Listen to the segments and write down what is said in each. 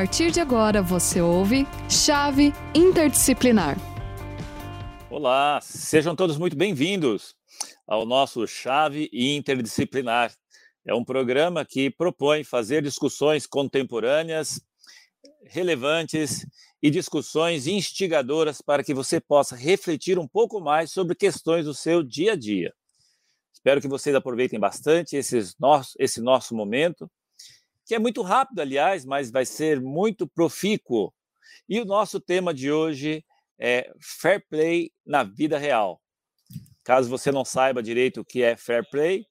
partir de agora você ouve Chave Interdisciplinar. Olá, sejam todos muito bem-vindos ao nosso Chave Interdisciplinar. É um programa que propõe fazer discussões contemporâneas, relevantes e discussões instigadoras para que você possa refletir um pouco mais sobre questões do seu dia a dia. Espero que vocês aproveitem bastante esses nosso, esse nosso momento, que é muito rápido, aliás, mas vai ser muito profícuo. E o nosso tema de hoje é Fair Play na vida real. Caso você não saiba direito o que é Fair Play,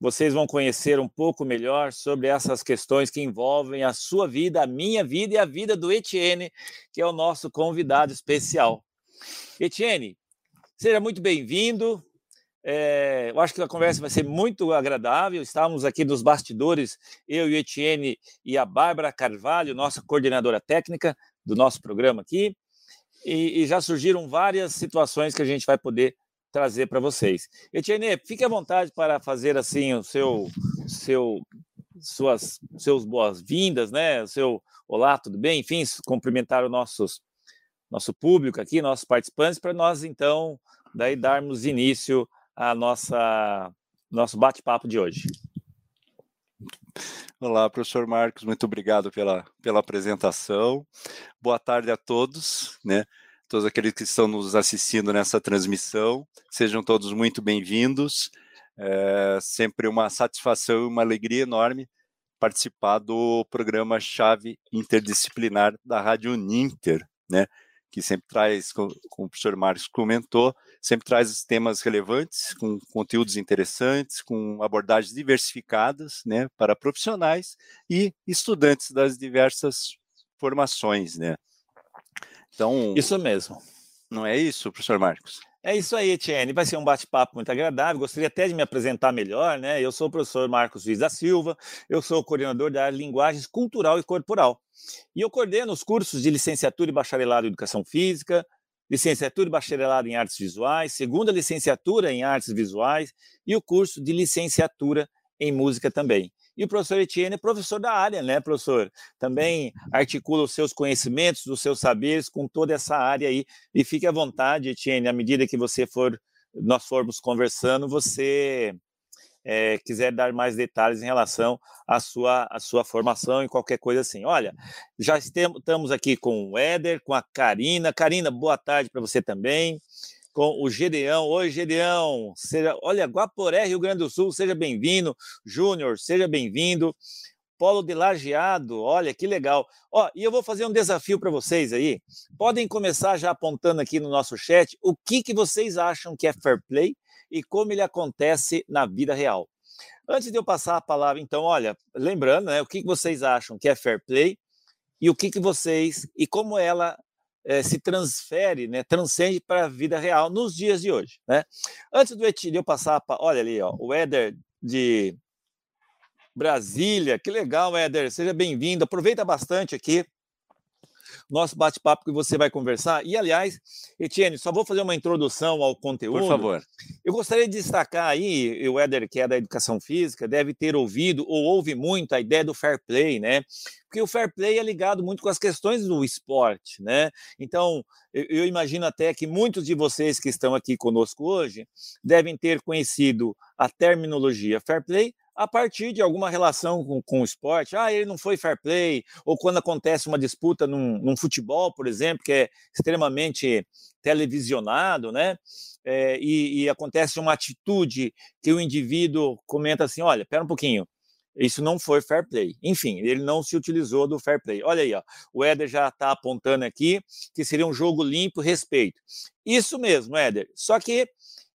vocês vão conhecer um pouco melhor sobre essas questões que envolvem a sua vida, a minha vida e a vida do Etienne, que é o nosso convidado especial. Etienne, seja muito bem-vindo. É, eu acho que a conversa vai ser muito agradável. Estávamos aqui nos bastidores, eu e o Etienne e a Bárbara Carvalho, nossa coordenadora técnica do nosso programa aqui, e, e já surgiram várias situações que a gente vai poder trazer para vocês. Etienne, fique à vontade para fazer assim o seu, seu suas seus boas-vindas, né? O seu olá, tudo bem? Enfim, cumprimentar o nossos nosso público aqui, nossos participantes, para nós então daí darmos início a nossa nosso bate-papo de hoje. Olá, professor Marcos, muito obrigado pela, pela apresentação. Boa tarde a todos, né? Todos aqueles que estão nos assistindo nessa transmissão, sejam todos muito bem-vindos. É sempre uma satisfação e uma alegria enorme participar do programa Chave Interdisciplinar da Rádio Uninter, né? Que sempre traz, como o professor Marcos comentou, sempre traz temas relevantes, com conteúdos interessantes, com abordagens diversificadas, né, para profissionais e estudantes das diversas formações, né. Então, isso mesmo. Não é isso, professor Marcos? É isso aí, Etienne. Vai ser um bate-papo muito agradável. Gostaria até de me apresentar melhor, né? Eu sou o professor Marcos Luiz da Silva, eu sou coordenador da área de Linguagens Cultural e Corporal. E eu coordeno os cursos de licenciatura e bacharelado em Educação Física, licenciatura e bacharelado em Artes Visuais, segunda licenciatura em Artes Visuais e o curso de licenciatura em Música também. E o professor Etienne é professor da área, né, professor? Também articula os seus conhecimentos, os seus saberes com toda essa área aí. E fique à vontade, Etienne, à medida que você for, nós formos conversando, você é, quiser dar mais detalhes em relação à sua, à sua formação e qualquer coisa assim. Olha, já estamos aqui com o Éder, com a Karina. Karina, boa tarde para você também com o Gedeão. Oi, Gedeão. Seja, olha, Guaporé, Rio Grande do Sul, seja bem-vindo. Júnior, seja bem-vindo. Polo de Lajeado, olha que legal. Ó, e eu vou fazer um desafio para vocês aí. Podem começar já apontando aqui no nosso chat o que, que vocês acham que é fair play e como ele acontece na vida real. Antes de eu passar a palavra, então, olha, lembrando, né, o que, que vocês acham que é fair play e o que, que vocês e como ela é, se transfere, né, transcende para a vida real nos dias de hoje. Né? Antes do Etílio passar, pra, olha ali, ó, o Éder de Brasília, que legal, Éder, seja bem-vindo, aproveita bastante aqui nosso bate-papo que você vai conversar. E, aliás, Etienne, só vou fazer uma introdução ao conteúdo. Por favor. Eu gostaria de destacar aí, o Éder, que é da educação física, deve ter ouvido ou ouve muito a ideia do fair play, né? Porque o fair play é ligado muito com as questões do esporte, né? Então, eu imagino até que muitos de vocês que estão aqui conosco hoje devem ter conhecido a terminologia fair play a partir de alguma relação com, com, o esporte. Ah, ele não foi fair play, ou quando acontece uma disputa num, num futebol, por exemplo, que é extremamente televisionado, né? É, e, e, acontece uma atitude que o indivíduo comenta assim: olha, pera um pouquinho. Isso não foi fair play. Enfim, ele não se utilizou do fair play. Olha aí, ó, o Éder já está apontando aqui que seria um jogo limpo, respeito. Isso mesmo, Éder. Só que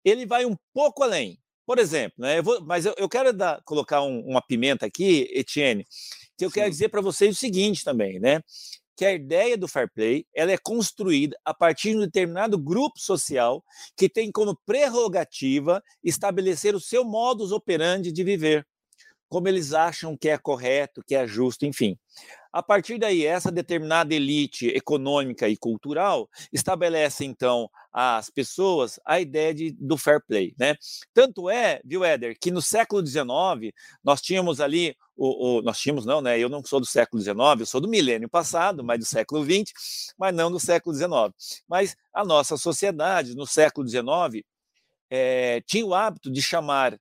ele vai um pouco além. Por exemplo, né, eu vou, mas eu, eu quero dar, colocar um, uma pimenta aqui, Etienne, que eu Sim. quero dizer para vocês o seguinte também, né? Que a ideia do fair play ela é construída a partir de um determinado grupo social que tem como prerrogativa estabelecer o seu modus operandi de viver, como eles acham que é correto, que é justo, enfim. A partir daí, essa determinada elite econômica e cultural estabelece, então, às pessoas a ideia de, do fair play. Né? Tanto é, viu, Éder, que no século XIX nós tínhamos ali, o, o, nós tínhamos, não, né? Eu não sou do século XIX, eu sou do milênio passado, mas do século XX, mas não do século XIX. Mas a nossa sociedade, no século XIX, é, eh, tinha o hábito de chamar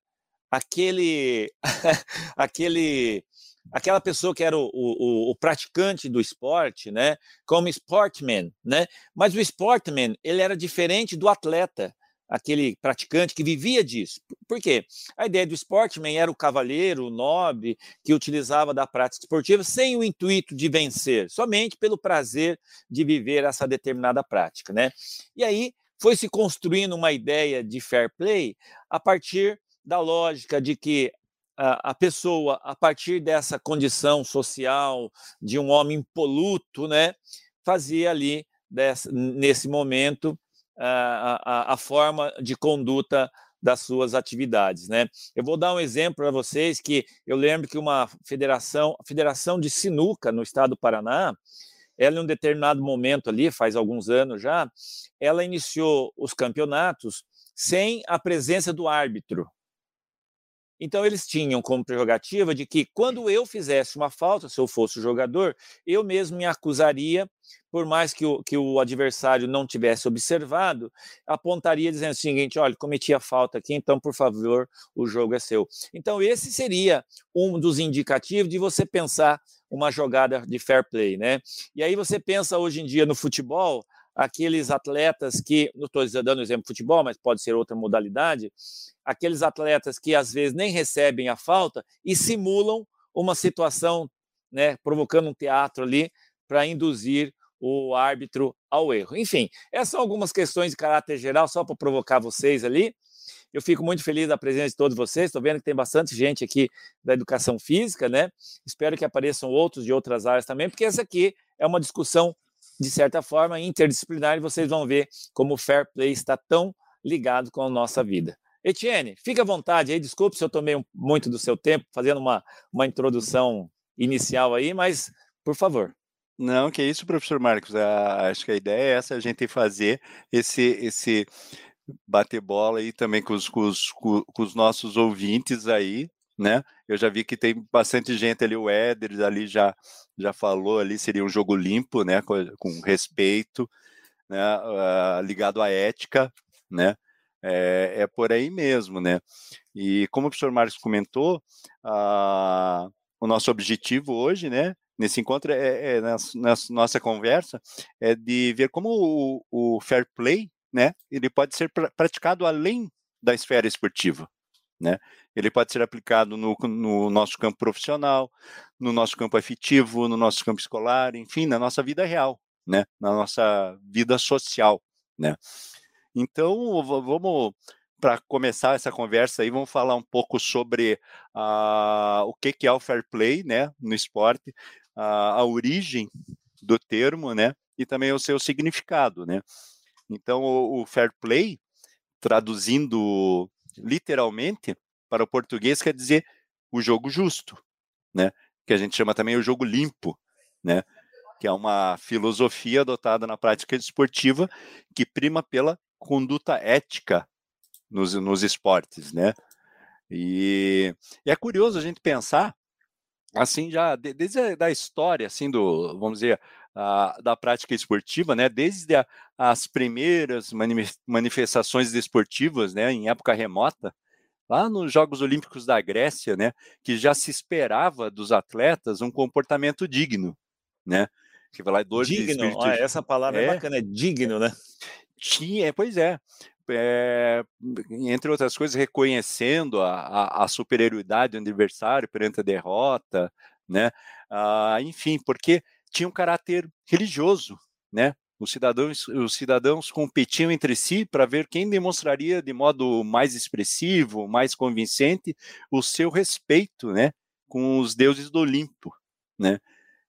aquele, aquele aquela pessoa que era o, o, o, praticante do esporte, né, como sportman, né? Mas o sportman ele era diferente do atleta, aquele praticante que vivia disso. Por quê? A ideia do sportman era o cavalheiro, o nobre, que utilizava da prática esportiva sem o intuito de vencer, somente pelo prazer de viver essa determinada prática, né? E aí foi se construindo uma ideia de fair play a partir da lógica de que a, pessoa, a partir dessa condição social de um homem impoluto, né, fazia ali, desse, nesse momento, a, a, a forma de conduta das suas atividades, né? Eu vou dar um exemplo para vocês que eu lembro que uma federação, a Federação de Sinuca no estado do Paraná, ela em um determinado momento ali, faz alguns anos já, ela iniciou os campeonatos sem a presença do árbitro, então, eles tinham como prerrogativa de que, quando eu fizesse uma falta, se eu fosse o jogador, eu mesmo me acusaria, por mais que o, que o adversário não tivesse observado, apontaria dizendo o seguinte: olha, cometi a falta aqui, então, por favor, o jogo é seu. Então, esse seria um dos indicativos de você pensar uma jogada de fair play, né? E aí você pensa hoje em dia no futebol, aqueles atletas que, não estou dando exemplo de futebol, mas pode ser outra modalidade, aqueles atletas que às vezes nem recebem a falta e simulam uma situação, né, provocando um teatro ali para induzir o árbitro ao erro. Enfim, essas são algumas questões de caráter geral, só para provocar vocês ali. Eu fico muito feliz da presença de todos vocês. Estou vendo que tem bastante gente aqui da educação física, né? Espero que apareçam outros de outras áreas também, porque essa aqui é uma discussão, de certa forma, interdisciplinar, e vocês vão ver como o fair play está tão ligado com a nossa vida. Etienne, fique à vontade aí, desculpe se eu tomei um, muito do seu tempo fazendo uma, uma introdução inicial aí, mas por favor. Não, que isso, professor Marcos. A, acho que a ideia é essa, a gente fazer esse, esse bater bola aí também com os, com os, com os nossos ouvintes aí, né? Eu já vi que tem bastante gente ali, o Éder ali já, já falou ali, seria um jogo limpo, né? Com, com respeito, né? Uh, ligado à ética, né? É, é, por aí mesmo, né? E como o professor Marcos comentou, a, o nosso objetivo hoje, né, nesse encontro, é, é nessa, nossa conversa, é de ver como o, o fair play, né, ele pode ser pr praticado além da esfera esportiva, né? Ele pode ser aplicado no, no nosso campo profissional, no nosso campo afetivo, no nosso campo escolar, enfim, na nossa vida real, né? Na nossa vida social, né? Então, vamos para começar essa conversa aí, vamos falar um pouco sobre uh, o que, que é o fair play, né, no esporte, uh, a origem do termo, né, e também o seu significado, né. Então, o, o fair play, traduzindo literalmente para o português, quer dizer o jogo justo, né, que a gente chama também o jogo limpo, né, que é uma filosofia adotada na prática esportiva que prima pela conduta ética nos, nos esportes, né? E, e, é curioso a gente pensar, assim, já desde da história, assim, do, vamos dizer, a, da prática esportiva, né? Desde a, as primeiras manifestações esportivas, né? Em época remota, lá nos Jogos Olímpicos da Grécia, né? Que já se esperava dos atletas um comportamento digno, né? Que vai lá, digno, ah, essa palavra é, é bacana, é digno, né? Tinha, pois é. É, entre outras coisas, reconhecendo a, a, a, superioridade do adversário perante a derrota, né? Ah, enfim, porque tinha um caráter religioso, né? Os cidadãos, os cidadãos competiam entre si para ver quem demonstraria de modo mais expressivo, mais convincente, o seu respeito, né, com os deuses do Olimpo, né?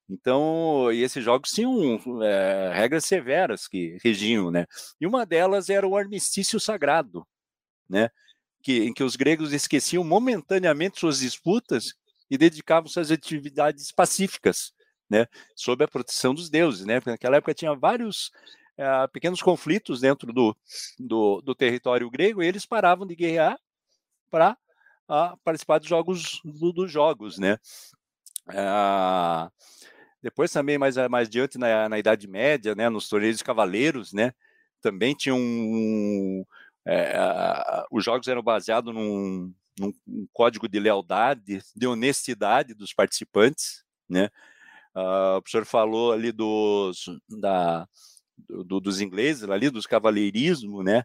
Então, e esses jogos tinham é, regras severas que regiam, né? E uma delas era o armistício sagrado, né? Que, em que os gregos esqueciam momentaneamente suas disputas e dedicavam-se às atividades pacíficas, né, sob a proteção dos deuses, né? Porque naquela época tinha vários uh, pequenos conflitos dentro do, do, do, território grego e eles paravam de guerrear para uh, participar dos jogos, do, dos jogos, né? Uh, depois também mais mais adiante na, na Idade Média, né, nos torneios de cavaleiros, né, também tinha um, é, os jogos eram baseados num, num, código de lealdade, de honestidade dos participantes, né? Uh, o professor falou ali dos, da, do, dos ingleses, ali dos cavaleirismo, né?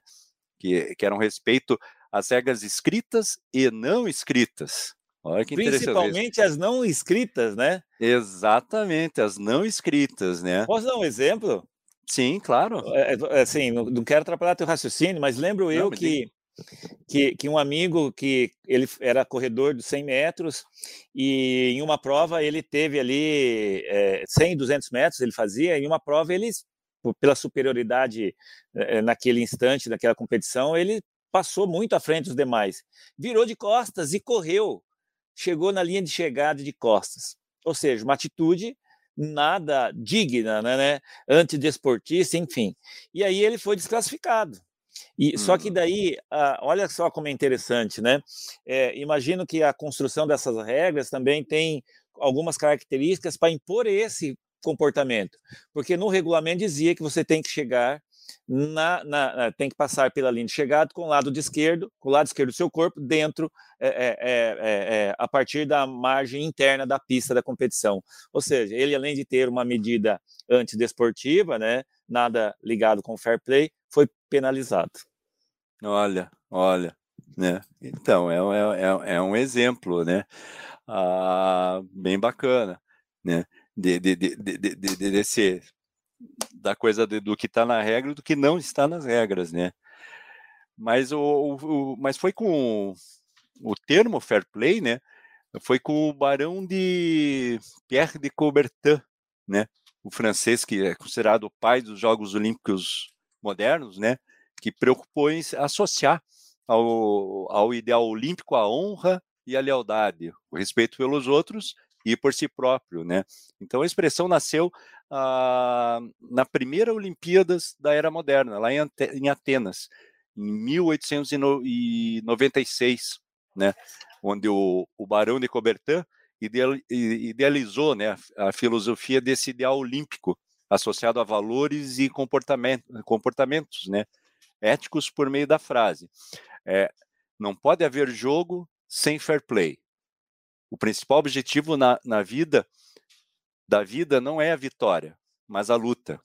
Que, que eram respeito às regras escritas e não escritas. Olha que Principalmente as não escritas, né? Exatamente, as não escritas, né? Posso dar um exemplo? Sim, claro. É, é, assim, não, não, quero atrapalhar teu raciocínio, mas lembro não, eu que, que, que, um amigo que ele era corredor de 100 metros e em uma prova ele teve ali é, 100, 200 metros ele fazia, em uma prova ele, pela superioridade é, naquele instante, naquela competição, ele passou muito à frente dos demais. Virou de costas e correu. Chegou na linha de chegada de costas. Ou seja, uma atitude nada digna, né, né, antidesportista, enfim. E aí ele foi desclassificado. E hum. só que uhum. daí, ah, olha só como é interessante, né? É, imagino que a construção dessas regras também tem algumas características para impor esse comportamento, porque no regulamento dizia que você tem que chegar na, na, tem que passar pela linha de chegada com o lado de esquerdo, com o lado esquerdo do seu corpo, dentro, é, é, é, a partir da margem interna da pista da competição. Ou seja, ele, além de ter uma medida antidesportiva, né, nada ligado com fair play, foi penalizado. Olha, olha, né? Então, é, é, é um exemplo, né? Ah, bem bacana, né? De, de, de, de, de, de, desse da coisa do que está na regra e do que não está nas regras, né? Mas, o, o, mas foi com o termo fair play, né? Foi com o Barão de Pierre de Coubertin, né? O francês que é considerado o pai dos Jogos Olímpicos modernos, né? Que preocupou em associar ao, ao ideal olímpico a honra e a lealdade, o respeito pelos outros e por si próprio, né? Então a expressão nasceu ah, na primeira Olimpíadas da Era Moderna, lá em, em Atenas, em 1896, né? Onde o, o Barão de Coubertin idealizou, né, a filosofia desse ideal olímpico associado a valores e comportamento, comportamentos, né, éticos por meio da frase. É, não pode haver jogo sem fair play. O principal objetivo na, na vida, da vida, não é a vitória, mas a luta.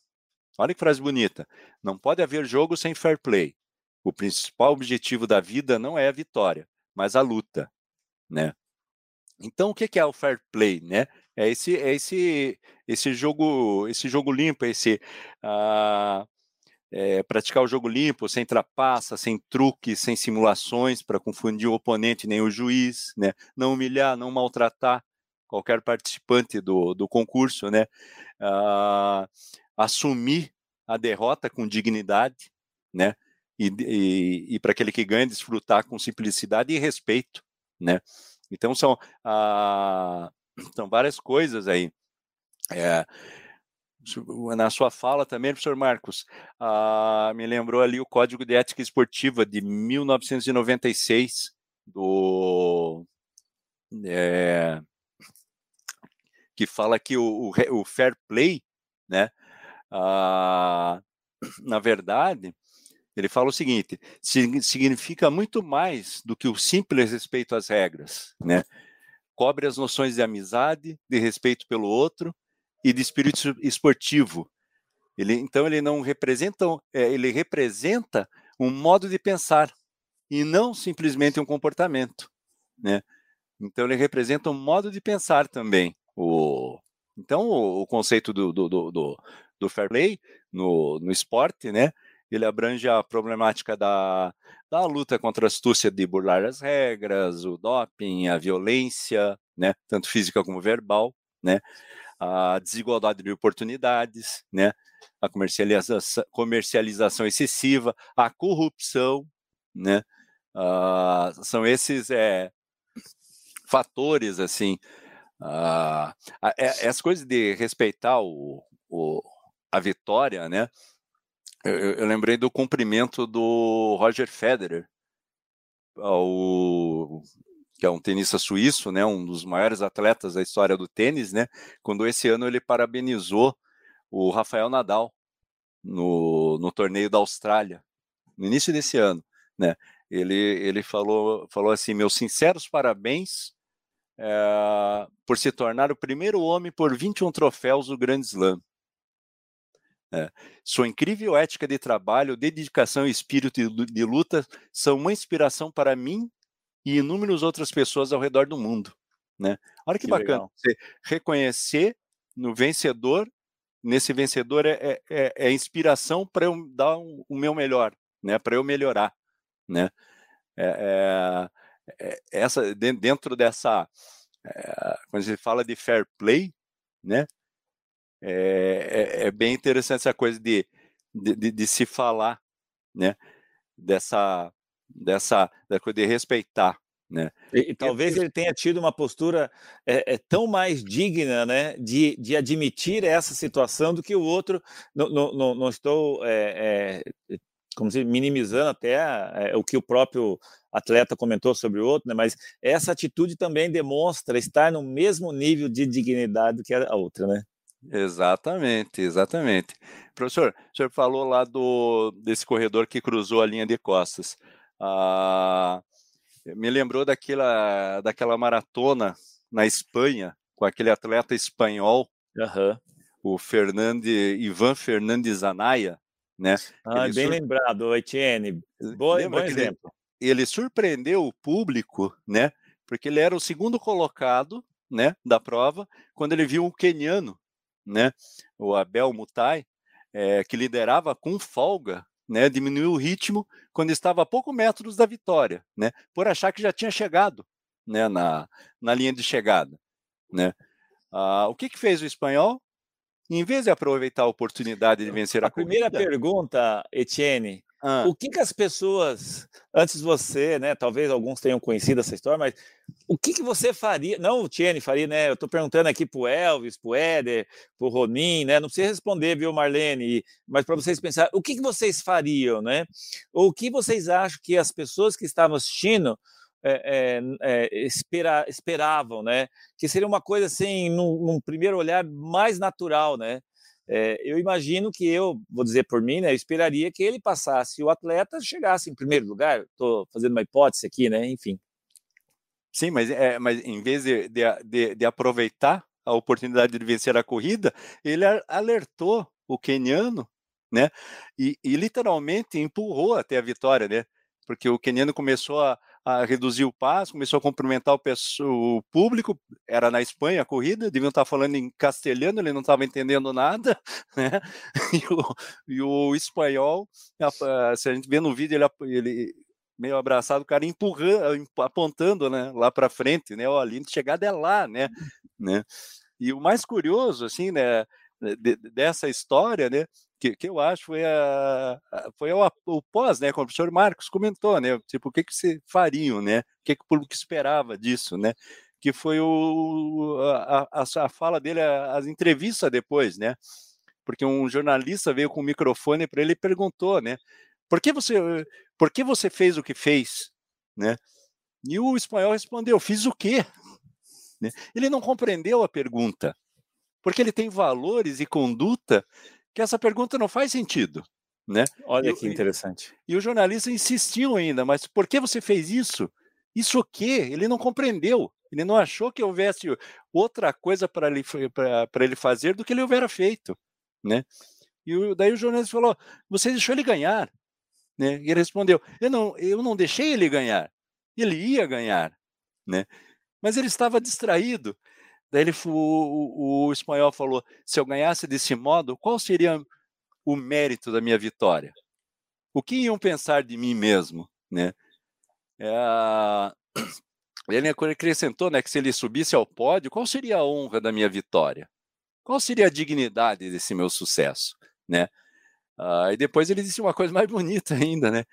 Olha que frase bonita. Não pode haver jogo sem fair play. O principal objetivo da vida não é a vitória, mas a luta, né? Então, o que é o fair play, né? É esse, é esse, esse jogo, esse jogo limpo, esse uh, é, praticar o jogo limpo, sem trapaça, sem truques, sem simulações para confundir o oponente nem o juiz, né? não humilhar, não maltratar qualquer participante do, do concurso, né? Ah, assumir a derrota com dignidade, né? E, e, e para aquele que ganha, desfrutar com simplicidade e respeito, né? Então são, ah, são várias coisas aí. É, na sua fala também, professor Marcos, ah, me lembrou ali o Código de Ética Esportiva de 1996, do, é, que fala que o, o, o fair play, né, ah, na verdade, ele fala o seguinte: significa muito mais do que o simples respeito às regras, né? Cobre as noções de amizade, de respeito pelo outro e de espírito esportivo. Ele, então ele não representa, é, ele representa um modo de pensar e não simplesmente um comportamento, né? Então ele representa um modo de pensar também. O, então o, o conceito do, do, do, do, fair play no, no esporte, né? Ele abrange a problemática da, da luta contra a astúcia de burlar as regras, o doping, a violência, né? Tanto física como verbal, né? a desigualdade de oportunidades, né? a comercialização, comercialização excessiva, a corrupção, né? Uh, são esses é, fatores assim é, as coisas de respeitar o, o, a vitória, né? Eu, eu, lembrei do cumprimento do Roger Federer, ao, que é um tenista suíço, né? Um dos maiores atletas da história do tênis, né? Quando esse ano ele parabenizou o Rafael Nadal no, no torneio da Austrália, no início desse ano, né? Ele, ele falou, falou assim: meus sinceros parabéns é, por se tornar o primeiro homem por 21 troféus do Grand Slam. É. Sua incrível ética de trabalho, dedicação e espírito de luta são uma inspiração para mim e inúmeras outras pessoas ao redor do mundo. Né? Olha que, que bacana legal. você reconhecer no vencedor, nesse vencedor é, é, é, é inspiração para eu dar um, o meu melhor, né? para eu melhorar. Né? É, é, é essa, dentro dessa, quando se fala de fair play, né? É, é, bem interessante essa coisa de, de, de, se falar, né? Dessa, dessa, da coisa de respeitar, né? E, e talvez ele tenha tido uma postura é, é, tão mais digna, né, de, de admitir essa situação do que o outro. Não, não, não estou é, é, como se minimizando até é, o que o próprio atleta comentou sobre o outro, né, mas essa atitude também demonstra estar no mesmo nível de dignidade que a outra, né? Exatamente, exatamente. Professor, o senhor falou lá do desse corredor que cruzou a linha de costas. Ah, me lembrou daquela, daquela maratona na Espanha, com aquele atleta espanhol, uhum. o Fernande, Ivan Fernandes Anaya, né? Ah, bem sur... lembrado, Etienne. Boa, bom exemplo. Ele, ele surpreendeu o público, né? Porque ele era o segundo colocado, né, da prova, quando ele viu o queniano né, o Abel Mutai, é, que liderava com folga, né, diminuiu o ritmo quando estava a poucos metros da vitória, né, por achar que já tinha chegado né, na, na linha de chegada. Né. Ah, o que, que fez o espanhol? Em vez de aproveitar a oportunidade de vencer a, a primeira pergunta, Etienne, ah. O que, que as pessoas, antes de você, né? Talvez alguns tenham conhecido essa história, mas o que, que você faria? Não o Tiene faria, né? Eu estou perguntando aqui para o Elvis, para o Éder, para o Ronin, né? Não precisa responder, viu, Marlene? Mas para vocês pensar, o que, que vocês fariam, né? Ou o que vocês acham que as pessoas que estavam assistindo é, é, é, espera, esperavam, né? Que seria uma coisa assim, num, num primeiro olhar, mais natural, né? É, eu imagino que eu, vou dizer por mim, né, eu esperaria que ele passasse o atleta chegasse em primeiro lugar. Estou fazendo uma hipótese aqui, né? Enfim. Sim, mas, é, mas em vez de, de, de aproveitar a oportunidade de vencer a corrida, ele alertou o queniano, né? E, e literalmente empurrou até a vitória, né? Porque o queniano começou a, a reduzir o passo, começou a cumprimentar o, o, público, era na Espanha a corrida, deviam estar falando em castelhano, ele não estava entendendo nada, né? E o, e o espanhol, se a gente vê no vídeo, ele, ele meio abraçado, o cara empurrando, apontando, né, lá para frente, né? Ó, a linha chegada é lá, né? né? E o mais curioso, assim, né, de, dessa história, né, que, que eu acho foi, a, foi o pós, né, como o professor Marcos comentou, né, tipo, o que que se fariam, né, o que que o público esperava disso, né, que foi o, a, a, a fala dele, as entrevistas depois, né, porque um jornalista veio com o microfone para ele e perguntou, né, por que você, por que você fez o que fez, né, e o espanhol respondeu, fiz o quê? Né? Ele não compreendeu a pergunta, porque ele tem valores e conduta que essa pergunta não faz sentido. Né? Olha e, que interessante. E, e o jornalista insistiu ainda, mas por que você fez isso? Isso o quê? Ele não compreendeu. Ele não achou que houvesse outra coisa para ele, ele fazer do que ele houvera feito. Né? E o, daí o jornalista falou: Você deixou ele ganhar. Né? E ele respondeu: eu não, eu não deixei ele ganhar. Ele ia ganhar. Né? Mas ele estava distraído. Daí ele, o, o, espanhol falou: se eu ganhasse desse modo, qual seria o mérito da minha vitória? O que iam pensar de mim mesmo, né? É, ele acrescentou, né, que se ele subisse ao pódio, qual seria a honra da minha vitória? Qual seria a dignidade desse meu sucesso, né? Ah, e depois ele disse uma coisa mais bonita ainda, né?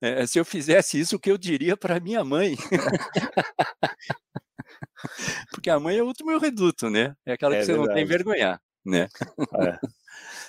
É, se eu fizesse isso, o que eu diria para minha mãe? porque a mãe é o último reduto, né? É aquela é que você verdade. não tem vergonhar, né? É.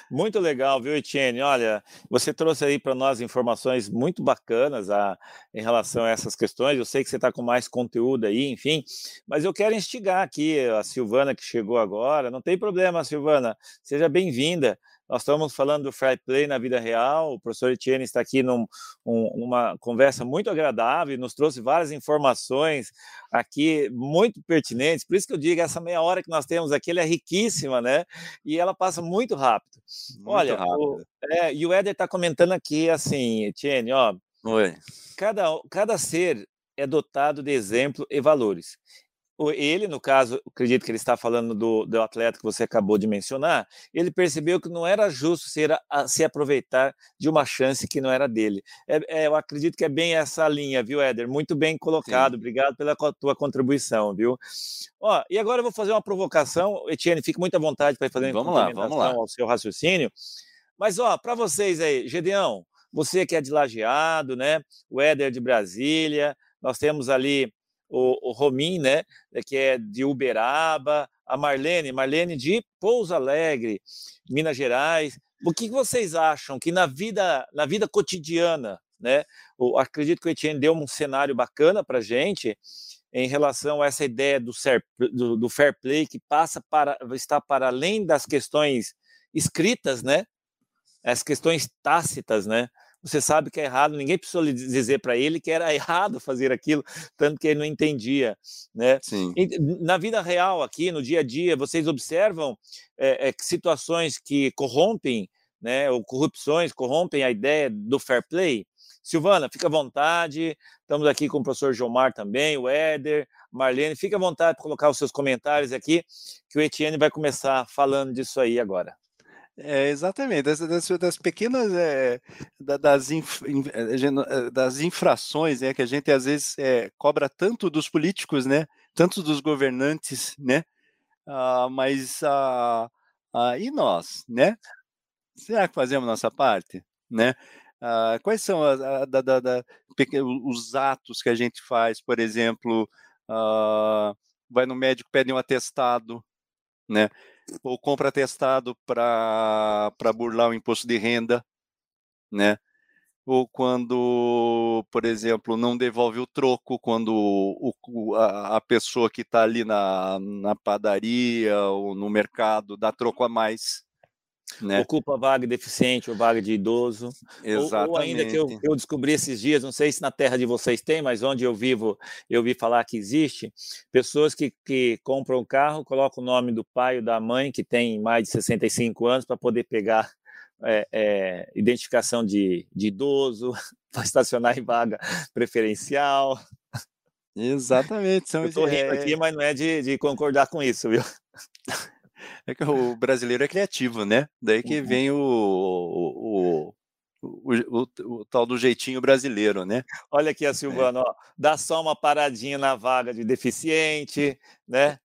Muito legal, viu, Etienne? Olha, você trouxe aí para nós informações muito bacanas a, em relação a essas questões. Eu sei que você está com mais conteúdo aí, enfim, mas eu quero instigar aqui a Silvana que chegou agora. Não tem problema, Silvana, seja bem-vinda. Nós estamos falando do fair play na vida real. O professor Etienne está aqui numa um, conversa muito agradável, nos trouxe várias informações aqui muito pertinentes. Por isso que eu digo, essa meia hora que nós temos aqui é riquíssima, né? E ela passa muito rápido. Muito Olha, rápido. O, é, e o Éder está comentando aqui assim, Etienne, ó. Oi. Cada, cada ser é dotado de exemplo e valores ele, no caso, acredito que ele está falando do, do atleta que você acabou de mencionar, ele percebeu que não era justo ser a, se aproveitar de uma chance que não era dele. É, é, eu acredito que é bem essa linha, viu, Éder? Muito bem colocado. Sim. Obrigado pela tua contribuição, viu? Ó, e agora eu vou fazer uma provocação. Etienne, fique muito à vontade para fazer vamos lá, vamos lá. ao seu raciocínio. Mas, ó, para vocês aí, Gedeão, você que é de Lajeado, né? O Éder de Brasília, nós temos ali o, o Romim, né, que é de Uberaba, a Marlene, Marlene de Pouso Alegre, Minas Gerais. O que vocês acham que na vida, na vida cotidiana, né, eu acredito que o Etienne deu um cenário bacana para gente em relação a essa ideia do, ser, do, do fair play que passa para está para além das questões escritas, né, as questões tácitas, né, você sabe que é errado, ninguém precisou lhe dizer para ele que era errado fazer aquilo, tanto que ele não entendia, né? Sim. E, na vida real aqui, no dia a dia, vocês observam é, é, situações que corrompem, né, ou corrupções corrompem a ideia do fair play? Silvana, fica à vontade, estamos aqui com o professor Gilmar também, o Éder, Marlene, fica à vontade para colocar os seus comentários aqui, que o Etienne vai começar falando disso aí agora. É, exatamente, das, das, das pequenas, é, das, inf, eh, eh, das infrações né, que a gente às vezes é, cobra tanto dos políticos, né, tanto dos governantes, né, ah, mas ah, ah, e nós, né? Será que fazemos nossa parte, né? Ah, quais são a, a, da, da, os atos que a gente faz, por exemplo, ah, vai no médico, pede um atestado, né? Ou compra atestado para burlar o imposto de renda, né? Ou quando, por exemplo, não devolve o troco quando o, a, a pessoa que está ali na, na padaria ou no mercado dá troco a mais, né? Ocupa vaga de deficiente ou vaga de idoso. Exatamente. Ou, ou ainda que eu, eu, descobri esses dias, não sei se na terra de vocês tem, mas onde eu vivo, eu vi falar que existe, pessoas que, que compram um carro, colocam o nome do pai ou da mãe, que tem mais de 65 anos, para poder pegar é, é, identificação de, de idoso, para estacionar em vaga preferencial. Exatamente. São, eu estou rindo aqui, mas não é de, de concordar com isso, viu? É que o brasileiro é criativo, né? Daí que uhum. vem o, o, o, o, tal do jeitinho brasileiro, né? Olha aqui a Silvana, é. ó, dá só uma paradinha na vaga de deficiente, né?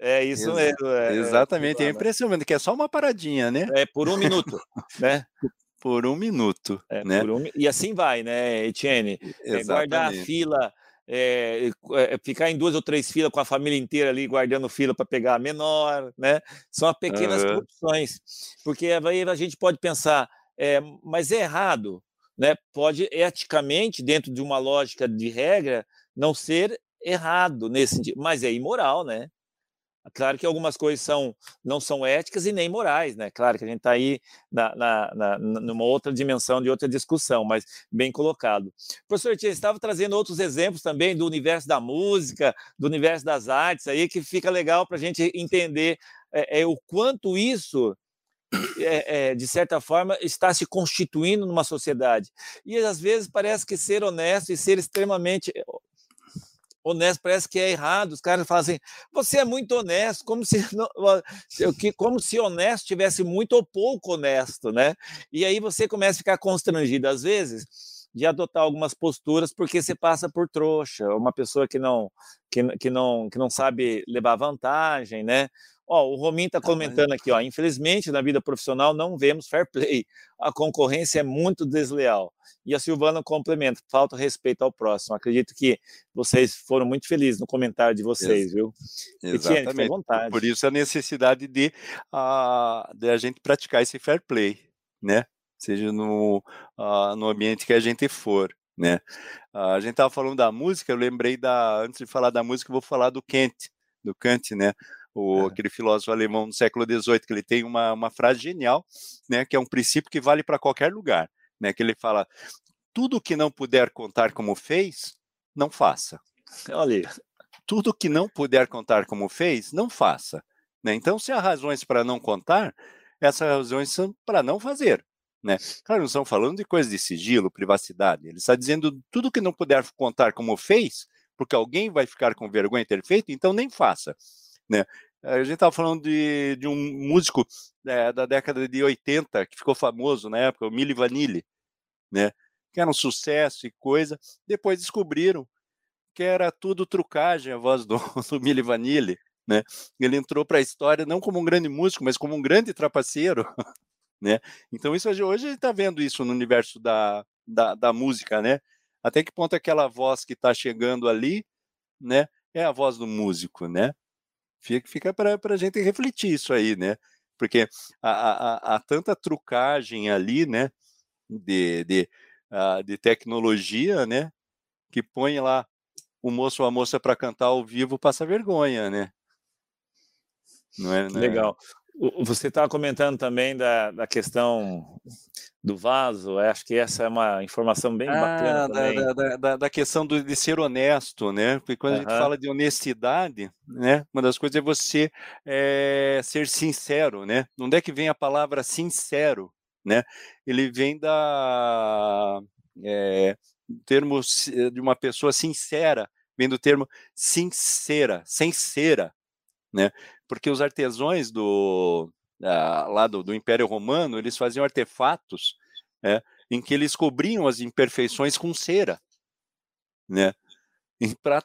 É isso Ex mesmo. É, é exatamente, é, é impressionante, que é só uma paradinha, né? É, por um minuto, né? Por um minuto, é, né? Um, e assim vai, né, Etienne? É, guardar a fila é, é, ficar em duas ou três filas com a família inteira ali guardando fila para pegar a menor, né? São pequenas uhum. corrupções, porque aí a gente pode pensar, é, mas é errado, né? Pode eticamente, dentro de uma lógica de regra, não ser errado nesse sentido, mas é imoral, né? Claro que algumas coisas são, não são éticas e nem morais, né? Claro que a gente está aí na, na, na, numa outra dimensão de outra discussão, mas bem colocado. Professor Tia, estava trazendo outros exemplos também do universo da música, do universo das artes, aí que fica legal para a gente entender é, é, o quanto isso é, é, de certa forma, está se constituindo numa sociedade. E às vezes parece que ser honesto e ser extremamente honesto parece que é errado. Os caras falam assim: você é muito honesto, como se não, como se honesto tivesse muito ou pouco honesto, né? E aí você começa a ficar constrangido às vezes. de adotar algumas posturas porque você passa por trouxa, uma pessoa que não que, que não que não sabe levar vantagem, né? Ó, o Romin está comentando aqui, ó, infelizmente na vida profissional não vemos fair play, a concorrência é muito desleal. E a Silvana complementa, falta respeito ao próximo. Acredito que vocês foram muito felizes no comentário de vocês, viu? Exatamente. vontade. Por isso a necessidade de, uh, de a gente praticar esse fair play, né? Seja no, uh, no ambiente que a gente for, né? A gente estava falando da música, eu lembrei da, antes de falar da música, eu vou falar do Kant, do Kant, né? O, é. aquele filósofo alemão do século XVIII, que ele tem uma, uma frase genial, né, que é um princípio que vale para qualquer lugar, né, que ele fala, tudo que não puder contar como fez, não faça. Olha Tudo que não puder contar como fez, não faça. Né? Então, se há razões para não contar, essas razões são para não fazer. Né? Claro, não estão falando de coisas de sigilo, privacidade. Ele está dizendo tudo que não puder contar como fez, porque alguém vai ficar com vergonha de ter feito, então nem faça. Né? A gente estava falando de, de um músico é, da década de 80 que ficou famoso na época, o Milli Vanilli, né? que era um sucesso e coisa. Depois descobriram que era tudo trucagem a voz do, do Milli Vanilli. Né? Ele entrou para a história não como um grande músico, mas como um grande trapaceiro. Né? Então, isso hoje a gente está vendo isso no universo da, da, da, música, né? Até que ponto aquela voz que está chegando ali, né, é a voz do músico, né? Fica, fica para a gente refletir isso aí, né? Porque há, há, há tanta trucagem ali, né? De, de, de tecnologia, né? Que põe lá o moço ou a moça para cantar ao vivo passa vergonha, né? Não é, não é... Legal. Você estava comentando também da, da questão do vaso, acho que essa é uma informação bem ah, bacana. Da, da, da, da questão do, de ser honesto, né? Porque quando uhum. a gente fala de honestidade, né? Uma das coisas é você é, ser sincero, né? Onde é que vem a palavra sincero, né? Ele vem da é, termo de uma pessoa sincera, vem do termo sincera, sincera, né? porque os artesãos do, uh, lá do, do, Império Romano, eles faziam artefatos né, em que eles cobriam as imperfeições com cera, né? para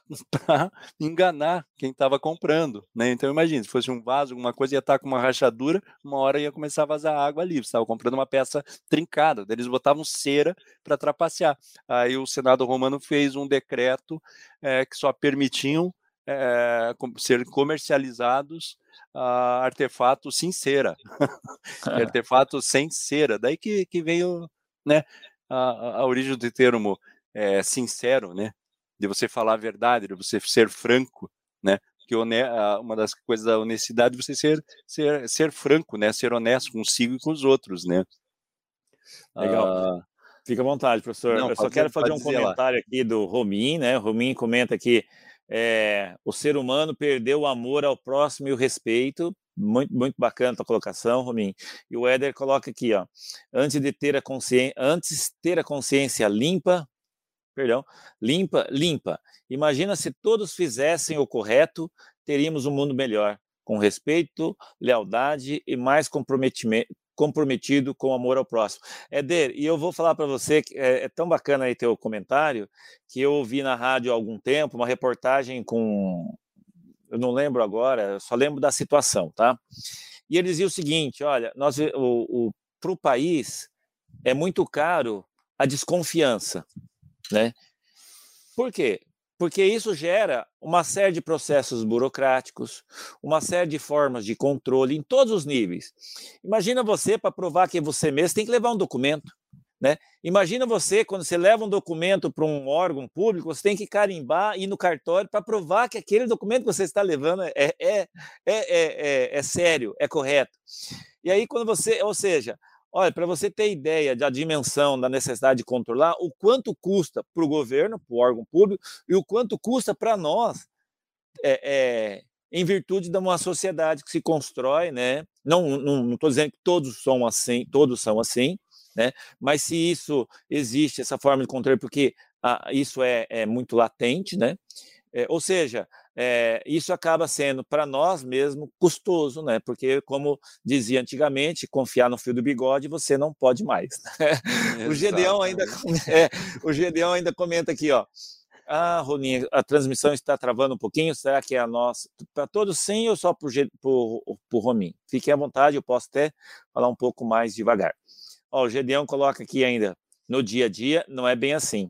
enganar quem estava comprando, né? Então imagine, se fosse um vaso, alguma coisa ia estar tá com uma rachadura, uma hora ia começar a vazar água ali. Você estava comprando uma peça trincada, eles botavam cera para trapacear. Aí o Senado Romano fez um decreto é, que só permitiam é, ser comercializados uh, artefatos sem cera, artefatos sem cera. Daí que, que veio né, a, a origem do termo é, sincero, né? De você falar a verdade, de você ser franco, né? Que uma das coisas da honestidade é você ser, ser, ser franco, né? Ser honesto consigo e com os outros, né? Legal. Uh, Fica à vontade, professor. Não, Eu só quero fazer um comentário lá. aqui do Romin, né? O Romin comenta que é, o ser humano perdeu o amor ao próximo e o respeito. Muito, muito bacana a tua colocação, Romim. E o Éder coloca aqui, ó, antes de ter a consciência, antes ter a consciência limpa, perdão, limpa, limpa. Imagina se todos fizessem o correto, teríamos um mundo melhor, com respeito, lealdade e mais comprometimento, comprometido com o amor ao próximo. Éder, e eu vou falar para você que é, é, tão bacana aí teu comentário, que eu ouvi na rádio há algum tempo uma reportagem com. Eu não lembro agora, só lembro da situação, tá? E ele dizia o seguinte: olha, nós, o, o, para o país é muito caro a desconfiança, né? Por quê? Porque isso gera uma série de processos burocráticos, uma série de formas de controle em todos os níveis. Imagina você, para provar que é você mesmo, tem que levar um documento. Né? Imagina você, quando você leva um documento para um órgão público, você tem que carimbar, ir no cartório para provar que aquele documento que você está levando é, é, é, é, é sério, é correto. E aí, quando você, ou seja, Olha, para você ter ideia da dimensão da necessidade de controlar, o quanto custa para o governo, para o órgão público, e o quanto custa para nós, é, é, em virtude de uma sociedade que se constrói, né? Não estou dizendo que todos são assim, todos são assim, né? Mas se isso existe, essa forma de controle, porque ah, isso é, é, muito latente, né? É, ou seja, é, isso acaba sendo para nós mesmo custoso, né? Porque, como dizia antigamente, confiar no fio do bigode você não pode mais. Né? o Gedeão ainda, é, o Gedeão ainda comenta aqui, ó. Ah, Roninha, a transmissão está travando um pouquinho. Será que é a nossa? Para todos sim ou só para o Romin? Fiquem à vontade, eu posso até falar um pouco mais devagar. Ó, o Gedeão coloca aqui ainda, no dia a dia, não é bem assim.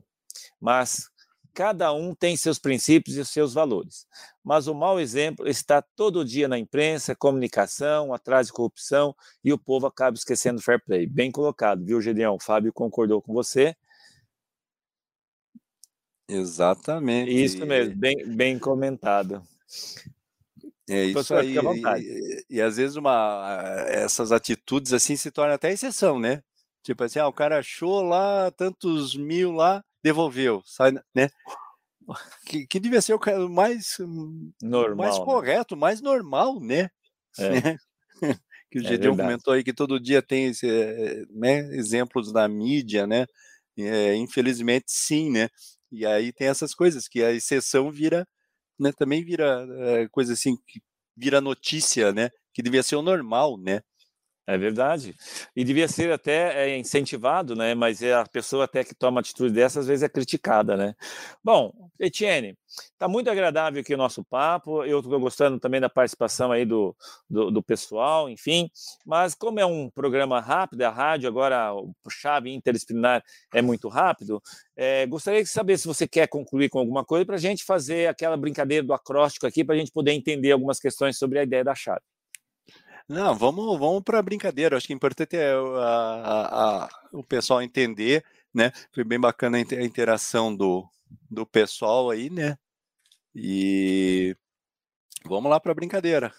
Mas cada um tem seus princípios e seus valores. Mas o mau exemplo está todo dia na imprensa, comunicação, atrás de corrupção, e o povo acaba esquecendo fair play. Bem colocado, viu, Gedeão? O Fábio concordou com você. Exatamente. Isso mesmo, bem, bem comentado. É isso aí. E, e, e, às vezes uma, essas atitudes assim se tornam até exceção, né? Tipo assim, ah, o cara achou lá tantos mil lá, devolveu, sai, né? Que, que devia ser o mais normal, mais né? correto, mais normal, né? É. que o é comentou aí que todo dia tem esse, né, exemplos na mídia, né? É, infelizmente, sim, né? E aí tem essas coisas que a exceção vira, né? Também vira é, coisa assim que vira notícia, né? Que devia ser o normal, né? É verdade. E devia ser até é, incentivado, né? Mas é a pessoa até que toma atitude dessa, às vezes é criticada, né? Bom, Etienne, está muito agradável aqui o nosso papo. Eu estou gostando também da participação aí do, do, do, pessoal, enfim. Mas como é um programa rápido, a rádio agora, o chave interdisciplinar é muito rápido, é, gostaria de saber se você quer concluir com alguma coisa para a gente fazer aquela brincadeira do acróstico aqui, para a gente poder entender algumas questões sobre a ideia da chave. Não, vamos, vamos para a brincadeira. Acho que é importante é a, a, o pessoal entender, né? Foi bem bacana a interação do, do pessoal aí, né? E vamos lá para a brincadeira.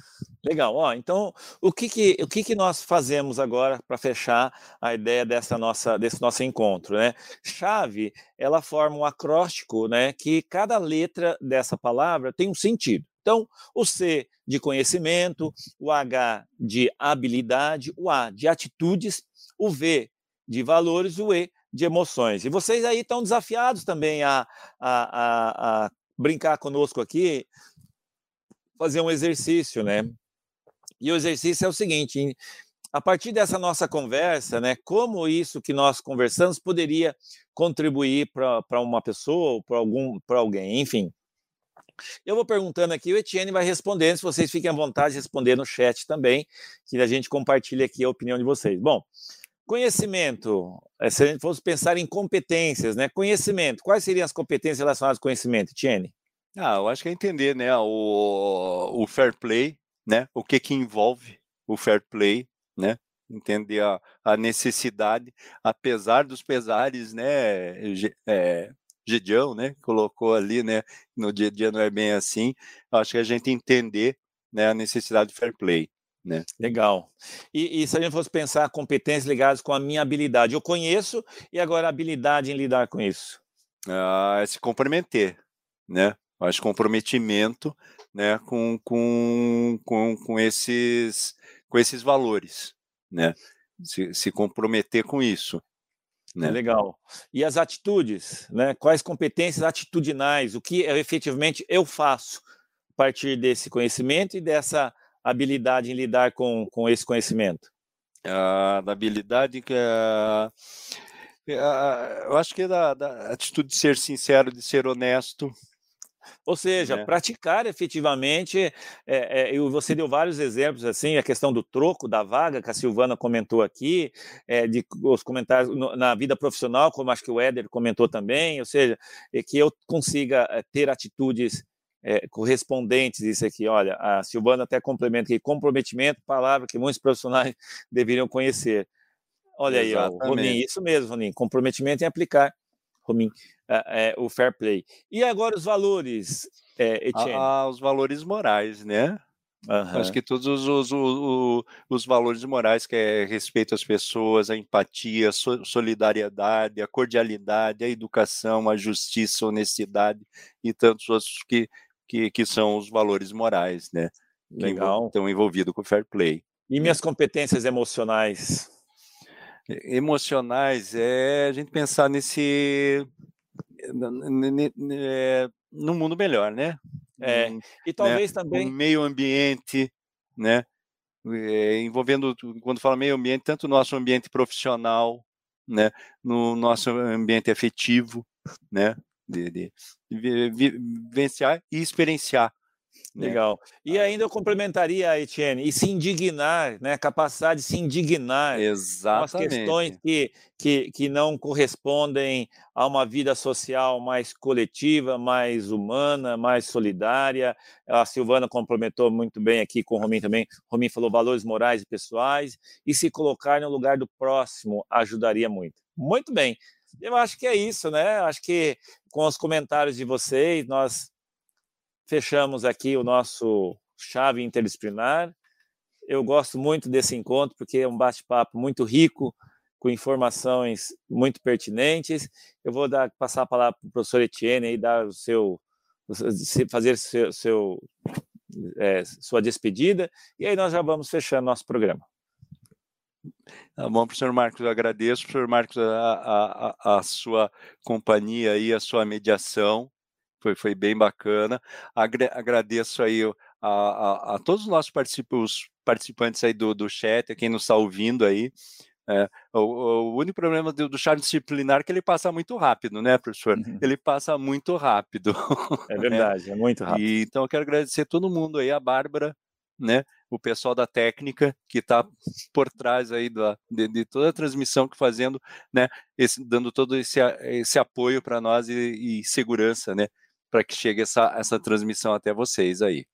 Legal. Ó, então, o que que, o que que nós fazemos agora para fechar a ideia dessa nossa, desse nosso encontro, né? Chave, ela forma um acróstico, né? Que cada letra dessa palavra tem um sentido. Então, o C de conhecimento, o H de habilidade, o A de atitudes, o V de valores, o E de emoções. E vocês aí estão desafiados também a, a, a, a brincar conosco aqui, fazer um exercício, né? E o exercício é o seguinte: a partir dessa nossa conversa, né, como isso que nós conversamos poderia contribuir para uma pessoa ou para algum para alguém, enfim. Eu vou perguntando aqui, o Etienne vai respondendo, se vocês fiquem à vontade de responder no chat também, que a gente compartilha aqui a opinião de vocês. Bom, conhecimento, eh, se a gente fosse pensar em competências, né? Conhecimento, quais seriam as competências relacionadas ao conhecimento, Etienne? Ah, eu acho que é entender, né, o, o fair play, né, o que que envolve o fair play, né, entender a, a necessidade, apesar dos pesares, né, é, Gideão, né, colocou ali, né, no dia a dia não é bem assim. Acho que a gente entender, né, a necessidade de fair play. Né? Legal. E, e, se a gente fosse pensar competências ligadas com a minha habilidade, eu conheço e agora a habilidade em lidar com isso? Ah, é se comprometer, né? Acho comprometimento, né, com, com, com, com esses com esses valores, né? Se, se comprometer com isso. Né? Legal. E as atitudes, né? Quais competências atitudinais, o que efetivamente eu faço a partir desse conhecimento e dessa habilidade em lidar com, com esse conhecimento? A da habilidade que é, eu acho que é da, da atitude de ser sincero, de ser honesto, ou seja, é. praticar efetivamente, é, é, você deu vários exemplos, assim, a questão do troco da vaga, que a Silvana comentou aqui, é, de os comentários no, na vida profissional, como acho que o Éder comentou também, ou seja, é que eu consiga ter atitudes correspondentes isso aqui. Olha, a Silvana até complementa aqui, comprometimento, palavra que muitos profissionais deveriam conhecer. Olha Exatamente. aí, ó, Ronin, isso mesmo, Ronin, comprometimento em aplicar, Ronin, é, o fair play. E agora os valores, é, Etienne? Ah, os valores morais, né? Uhum. Acho que todos os, os, os, os, valores morais, que é respeito às pessoas, a empatia, a solidariedade, a cordialidade, a educação, a justiça, a honestidade e tantos outros que, que, que são os valores morais, né? Legal. Que estão envolvidos com o fair play. E minhas competências emocionais? Emocionais é a gente pensar nesse é, num mundo melhor, né? É, um, e né, talvez também. Um meio ambiente, né? É, envolvendo, quando fala meio ambiente, tanto o nosso ambiente profissional, né? No nosso ambiente afetivo, né? De, de, de vivenciar e experienciar né? Legal. E ainda eu complementaria, Etienne, e se indignar, né? Capacidade de se indignar Exatamente. com as questões que, que, que não correspondem a uma vida social mais coletiva, mais humana, mais solidária. A Silvana complementou muito bem aqui com o Romim também. O Romim falou valores morais e pessoais. E se colocar no lugar do próximo ajudaria muito. Muito bem. Eu acho que é isso, né? Acho que com os comentários de vocês, nós fechamos aqui o nosso chave interdisciplinar. Eu gosto muito desse encontro porque é um bate-papo muito rico, com informações muito pertinentes. Eu vou dar, passar a palavra para o professor Etienne e dar o seu, fazer seu, seu é, sua despedida, e aí nós já vamos fechando nosso programa. Tá bom, professor Marcos, eu agradeço, professor Marcos, a, a, a sua companhia e a sua mediação foi, foi bem bacana. Agra agradeço aí a, a, a, todos os nossos participantes, participantes aí do, do chat, a quem nos está ouvindo aí. É, o, o, único problema do, do chá disciplinar é que ele passa muito rápido, né, professor? Uhum. Ele passa muito rápido. É né? verdade, né? é muito rápido. E, então eu quero agradecer todo mundo aí, a Bárbara, né, o pessoal da técnica que está por trás aí da, de, de, toda a transmissão que fazendo, né, esse, dando todo esse, esse apoio para nós e, e segurança, né, para que chegue essa, essa transmissão até vocês aí.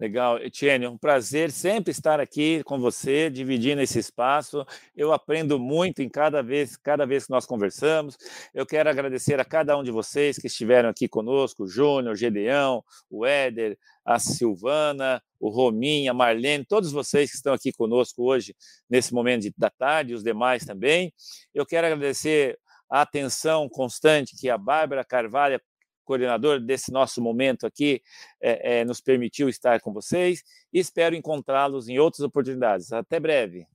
Legal, Etienne, um prazer sempre estar aqui com você, dividindo esse espaço. Eu aprendo muito em cada vez, cada vez que nós conversamos. Eu quero agradecer a cada um de vocês que estiveram aqui conosco, o Júnior, o Gedeão, o Éder, a Silvana, o Rominha, a Marlene, todos vocês que estão aqui conosco hoje, nesse momento de, da tarde, os demais também. Eu quero agradecer a atenção constante que a Bárbara Carvalho coordenador desse nosso momento aqui, é, é, nos permitiu estar com vocês e espero encontrá-los em outras oportunidades. Até breve.